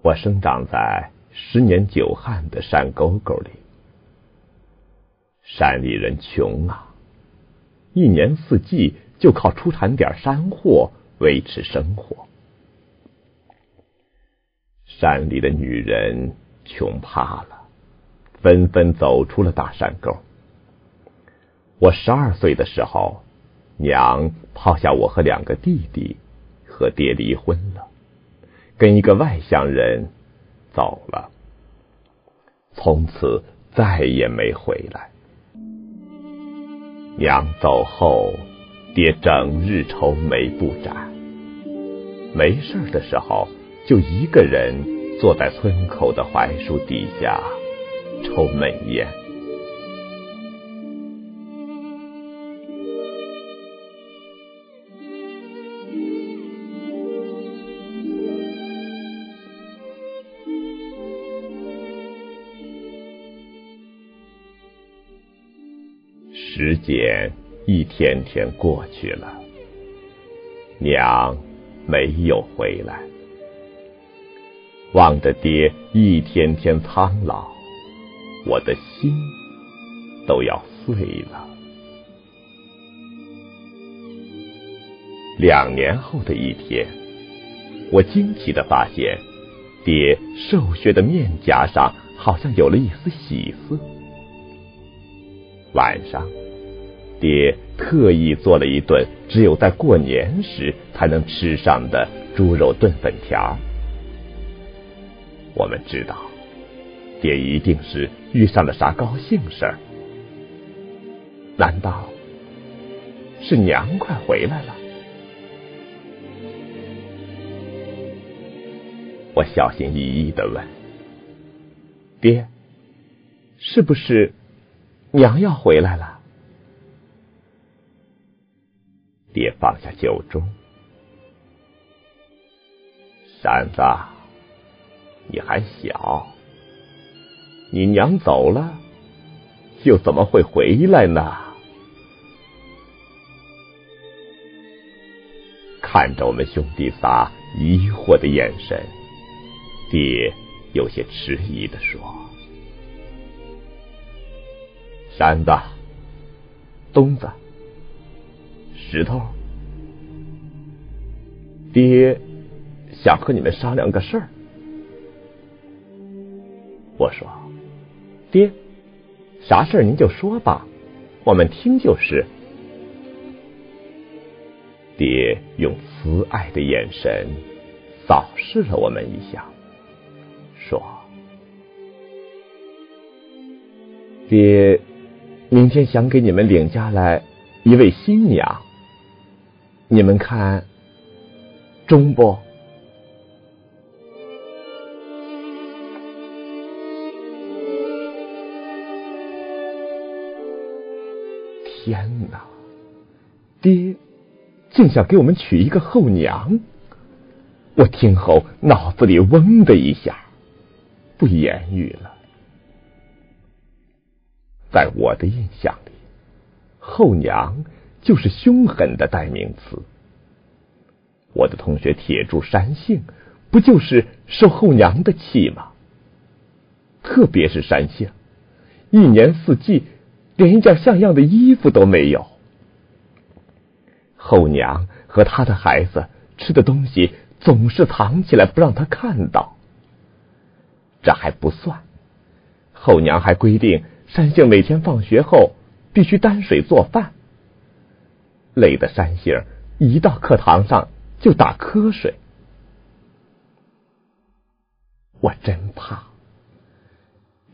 我生长在十年久旱的山沟沟里，山里人穷啊，一年四季就靠出产点山货维持生活。山里的女人穷怕了，纷纷走出了大山沟。我十二岁的时候，娘抛下我和两个弟弟，和爹离婚了。跟一个外乡人走了，从此再也没回来。娘走后，爹整日愁眉不展，没事的时候就一个人坐在村口的槐树底下抽闷烟。时间一天天过去了，娘没有回来，望着爹一天天苍老，我的心都要碎了。两年后的一天，我惊奇的发现，爹瘦削的面颊上好像有了一丝喜色。晚上。爹特意做了一顿只有在过年时才能吃上的猪肉炖粉条。我们知道，爹一定是遇上了啥高兴事儿。难道是娘快回来了？我小心翼翼的问：“爹，是不是娘要回来了？”爹放下酒盅，山子，你还小，你娘走了，又怎么会回来呢？看着我们兄弟仨疑惑的眼神，爹有些迟疑的说：“山子，东子。”石头，爹想和你们商量个事儿。我说：“爹，啥事儿您就说吧，我们听就是。”爹用慈爱的眼神扫视了我们一下，说：“爹，明天想给你们领家来一位新娘。”你们看，中不？天哪！爹竟想给我们娶一个后娘！我听后脑子里嗡的一下，不言语了。在我的印象里，后娘。就是凶狠的代名词。我的同学铁柱山杏，不就是受后娘的气吗？特别是山杏，一年四季连一件像样的衣服都没有。后娘和他的孩子吃的东西总是藏起来不让他看到。这还不算，后娘还规定山杏每天放学后必须担水做饭。累的山杏一到课堂上就打瞌睡，我真怕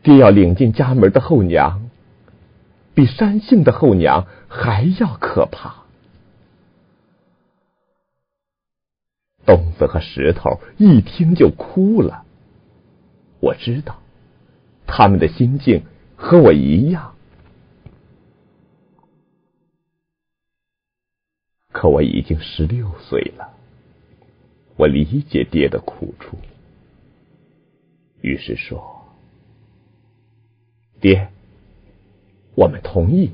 爹要领进家门的后娘，比山杏的后娘还要可怕。东子和石头一听就哭了，我知道他们的心境和我一样。可我已经十六岁了，我理解爹的苦处，于是说：“爹，我们同意。”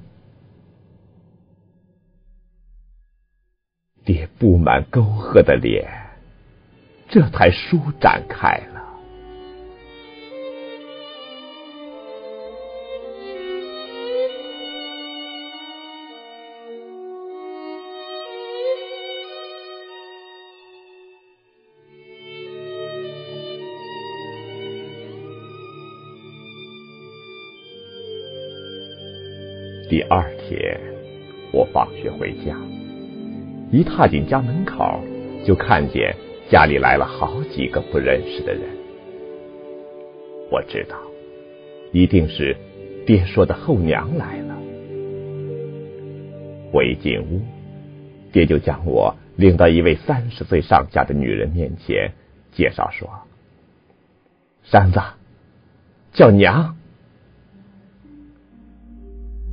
爹布满沟壑的脸，这才舒展开了。第二天，我放学回家，一踏进家门口，就看见家里来了好几个不认识的人。我知道，一定是爹说的后娘来了。我一进屋，爹就将我领到一位三十岁上下的女人面前，介绍说：“山子，叫娘。”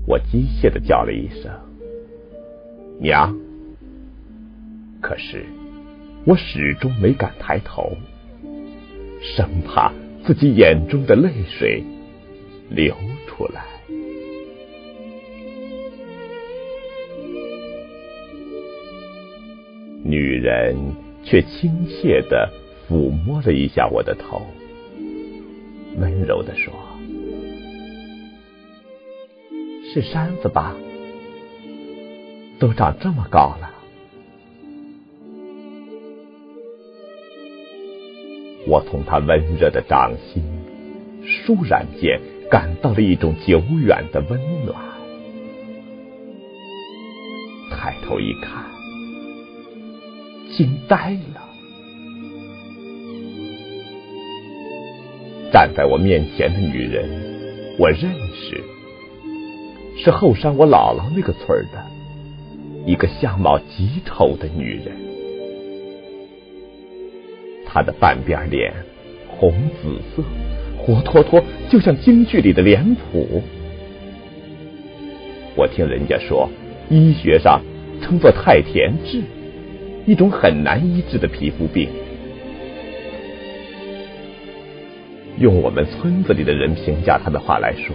我机械的叫了一声“娘”，可是我始终没敢抬头，生怕自己眼中的泪水流出来。女人却亲切的抚摸了一下我的头，温柔的说。是山子吧？都长这么高了。我从他温热的掌心，倏然间感到了一种久远的温暖。抬头一看，惊呆了。站在我面前的女人，我认识。是后山我姥姥那个村的一个相貌极丑的女人，她的半边脸红紫色，活脱脱就像京剧里的脸谱。我听人家说，医学上称作太田痣，一种很难医治的皮肤病。用我们村子里的人评价她的话来说，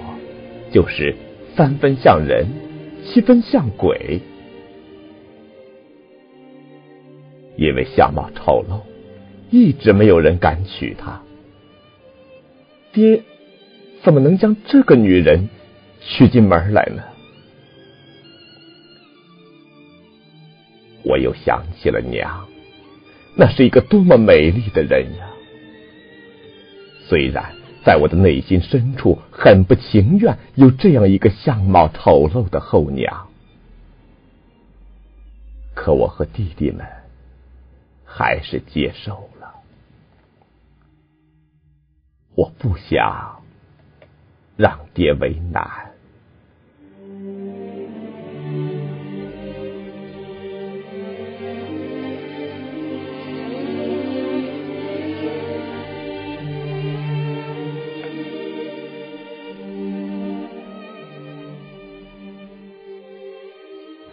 就是。三分像人，七分像鬼。因为相貌丑陋，一直没有人敢娶她。爹怎么能将这个女人娶进门来呢？我又想起了娘，那是一个多么美丽的人呀！虽然。在我的内心深处，很不情愿有这样一个相貌丑陋的后娘，可我和弟弟们还是接受了。我不想让爹为难。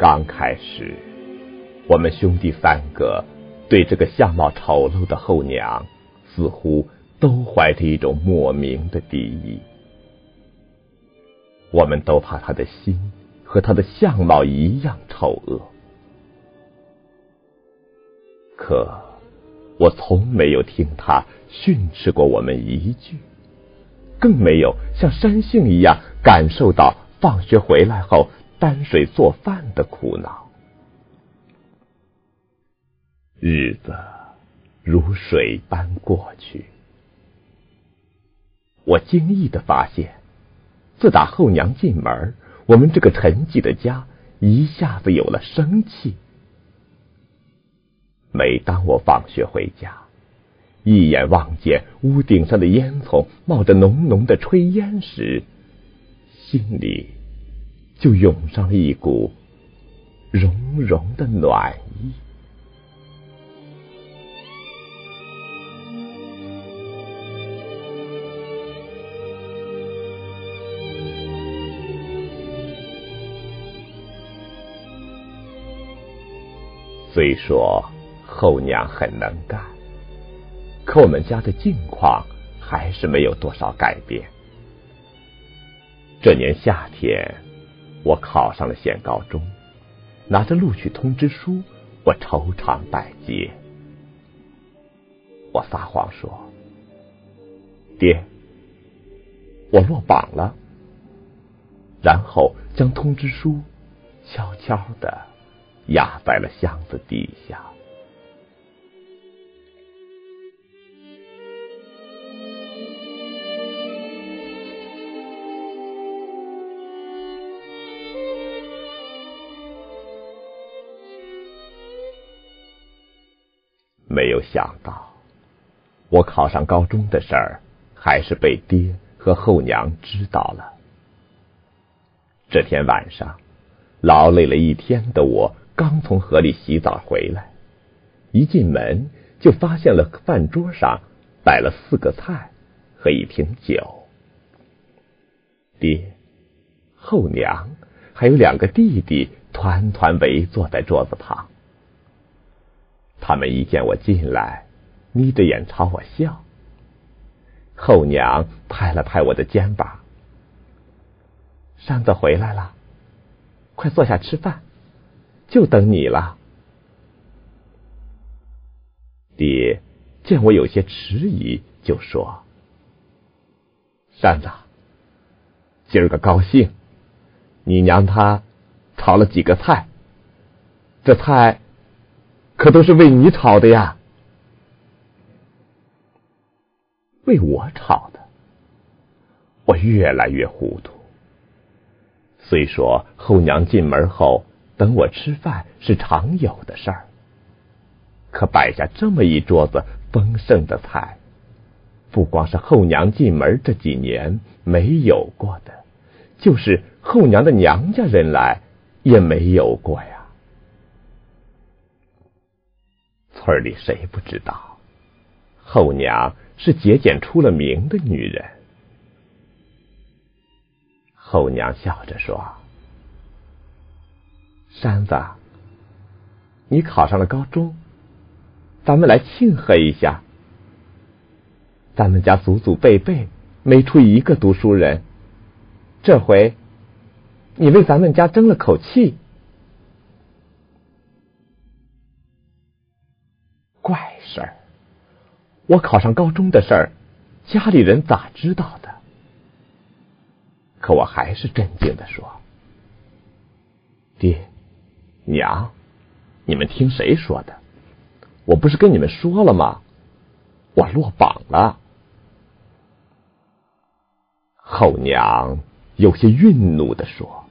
刚开始，我们兄弟三个对这个相貌丑陋的后娘，似乎都怀着一种莫名的敌意。我们都怕她的心和她的相貌一样丑恶。可我从没有听她训斥过我们一句，更没有像山杏一样感受到放学回来后。担水做饭的苦恼，日子如水般过去。我惊异的发现，自打后娘进门，我们这个沉寂的家一下子有了生气。每当我放学回家，一眼望见屋顶上的烟囱冒着浓浓的炊烟时，心里。就涌上了一股融融的暖意。虽说后娘很能干，可我们家的境况还是没有多少改变。这年夏天。我考上了县高中，拿着录取通知书，我愁肠百结。我撒谎说：“爹，我落榜了。”然后将通知书悄悄的压在了箱子底下。没有想到，我考上高中的事儿，还是被爹和后娘知道了。这天晚上，劳累了一天的我，刚从河里洗澡回来，一进门就发现了饭桌上摆了四个菜和一瓶酒。爹、后娘还有两个弟弟团团围坐在桌子旁。他们一见我进来，眯着眼朝我笑。后娘拍了拍我的肩膀：“山子回来了，快坐下吃饭，就等你了。”爹见我有些迟疑，就说：“山子。”今儿个高兴，你娘她炒了几个菜，这菜可都是为你炒的呀，为我炒的。我越来越糊涂。虽说后娘进门后等我吃饭是常有的事儿，可摆下这么一桌子丰盛的菜，不光是后娘进门这几年没有过的。就是后娘的娘家人来也没有过呀。村里谁不知道，后娘是节俭出了名的女人。后娘笑着说：“山子，你考上了高中，咱们来庆贺一下。咱们家祖祖辈辈没出一个读书人。”这回，你为咱们家争了口气。怪事儿！我考上高中的事儿，家里人咋知道的？可我还是镇定的说：“爹娘，你们听谁说的？我不是跟你们说了吗？我落榜了。”后娘。有些愠怒的说：“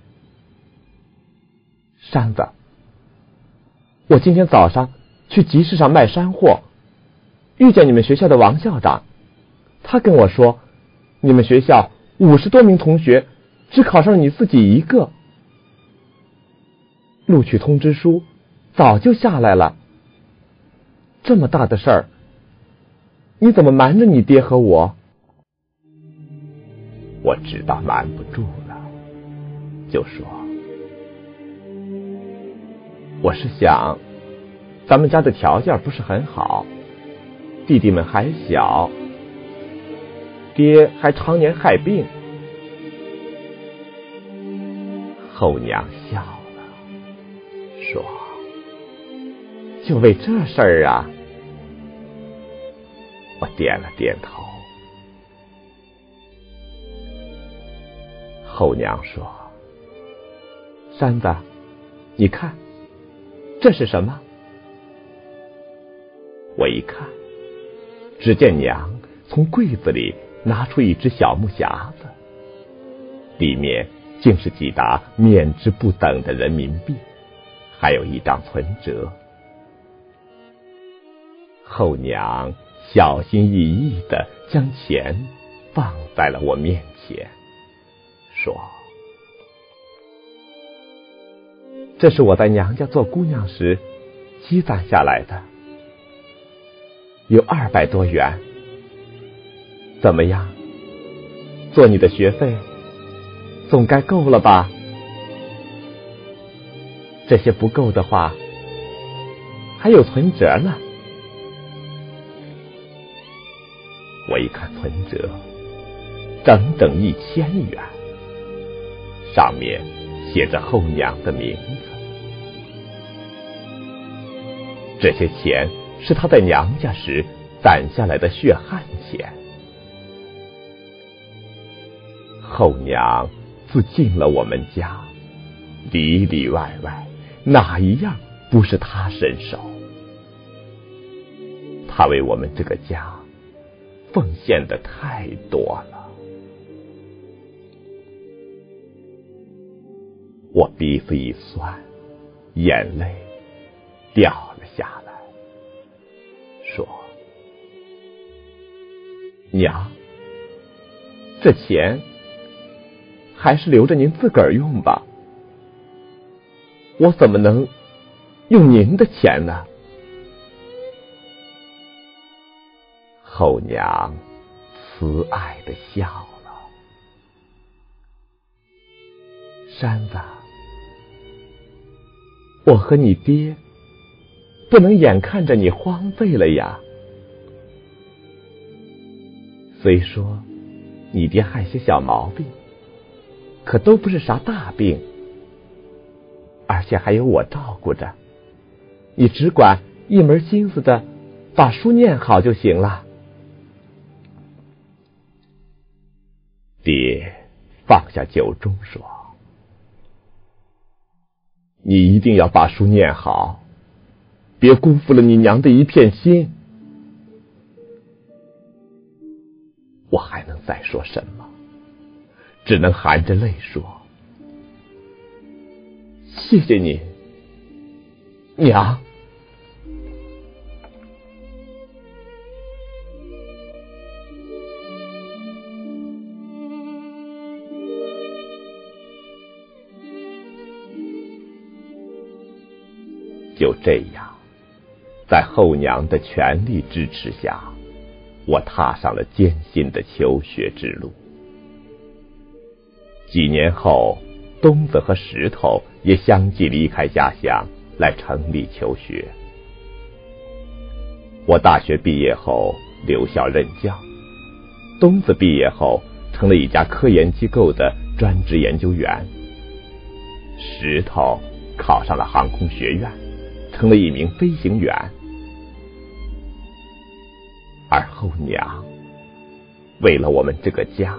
山子，我今天早上去集市上卖山货，遇见你们学校的王校长，他跟我说，你们学校五十多名同学，只考上你自己一个，录取通知书早就下来了。这么大的事儿，你怎么瞒着你爹和我？”我知道瞒不住了，就说：“我是想，咱们家的条件不是很好，弟弟们还小，爹还常年害病。”后娘笑了，说：“就为这事儿啊？”我点了点头。后娘说：“山子，你看，这是什么？”我一看，只见娘从柜子里拿出一只小木匣子，里面竟是几沓面值不等的人民币，还有一张存折。后娘小心翼翼的将钱放在了我面前。说：“这是我在娘家做姑娘时积攒下来的，有二百多元。怎么样？做你的学费，总该够了吧？这些不够的话，还有存折呢。我一看存折，整整一千元。”上面写着后娘的名字，这些钱是她在娘家时攒下来的血汗钱。后娘自进了我们家，里里外外哪一样不是她伸手？她为我们这个家奉献的太多了。我鼻子一酸，眼泪掉娘，这钱还是留着您自个儿用吧，我怎么能用您的钱呢？”后娘慈爱的笑了，山子。我和你爹不能眼看着你荒废了呀。虽说你爹害些小毛病，可都不是啥大病，而且还有我照顾着，你只管一门心思的把书念好就行了。爹放下酒盅说。你一定要把书念好，别辜负了你娘的一片心。我还能再说什么？只能含着泪说：“谢谢你，娘。”就这样，在后娘的全力支持下，我踏上了艰辛的求学之路。几年后，东子和石头也相继离开家乡来城里求学。我大学毕业后留校任教，东子毕业后成了一家科研机构的专职研究员，石头考上了航空学院。成了一名飞行员，而后娘为了我们这个家，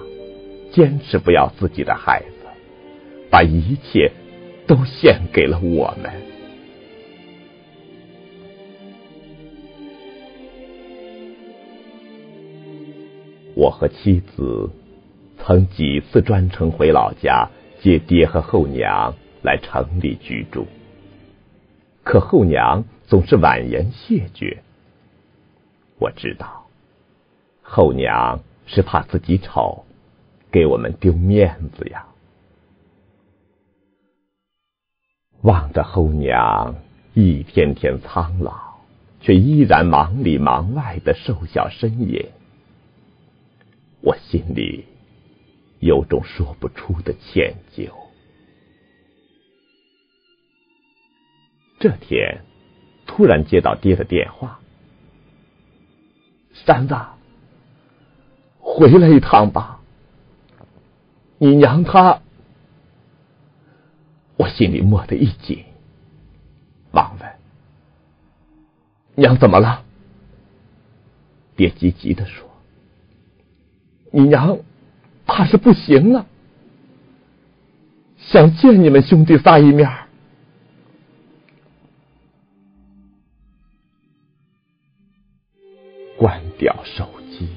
坚持不要自己的孩子，把一切都献给了我们。我和妻子曾几次专程回老家接爹和后娘来城里居住。可后娘总是婉言谢绝。我知道，后娘是怕自己丑，给我们丢面子呀。望着后娘一天天苍老，却依然忙里忙外的瘦小身影，我心里有种说不出的歉疚。这天，突然接到爹的电话：“三子，回来一趟吧。你娘她……”我心里蓦的一紧，忙问：“娘怎么了？”爹急急的说：“你娘怕是不行了，想见你们兄弟仨一面。”关掉手机，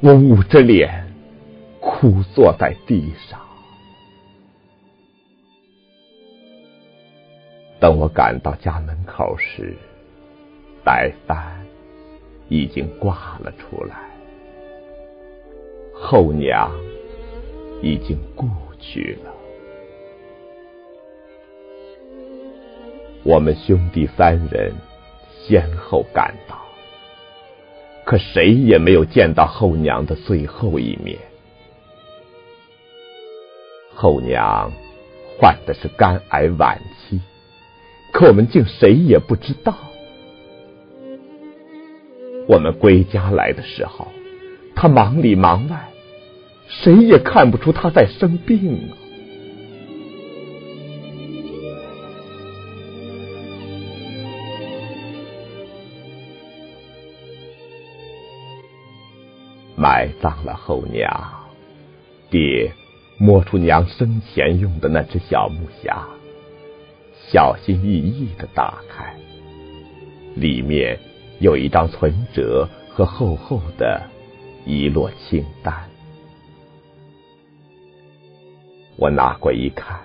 我捂着脸，哭坐在地上。等我赶到家门口时，白帆已经挂了出来，后娘已经故去了。我们兄弟三人先后赶到。可谁也没有见到后娘的最后一面。后娘患的是肝癌晚期，可我们竟谁也不知道。我们归家来的时候，她忙里忙外，谁也看不出她在生病啊。埋葬了后娘，爹摸出娘生前用的那只小木匣，小心翼翼的打开，里面有一张存折和厚厚的一摞清单。我拿过一看，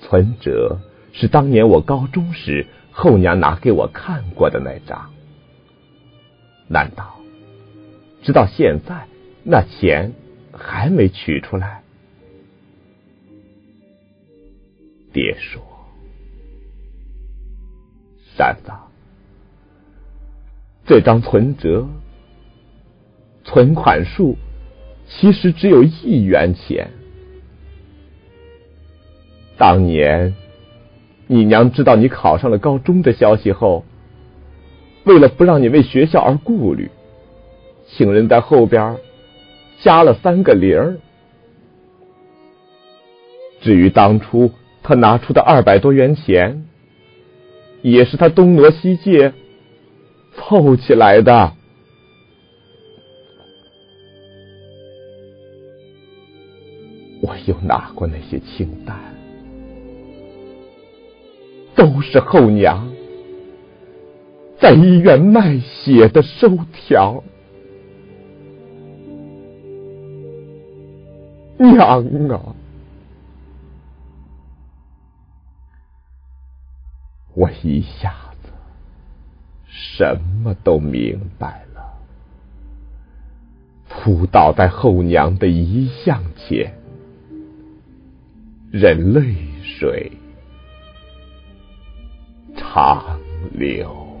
存折是当年我高中时后娘拿给我看过的那张。难道直到现在那钱还没取出来？爹说：“扇子，这张存折存款数其实只有一元钱。当年你娘知道你考上了高中的消息后，为了不让你为学校而顾虑，请人在后边加了三个零儿。至于当初……”他拿出的二百多元钱，也是他东挪西借凑起来的。我又拿过那些清单，都是后娘在医院卖血的收条。娘啊！我一下子什么都明白了，扑倒在后娘的遗像前，任泪水长流。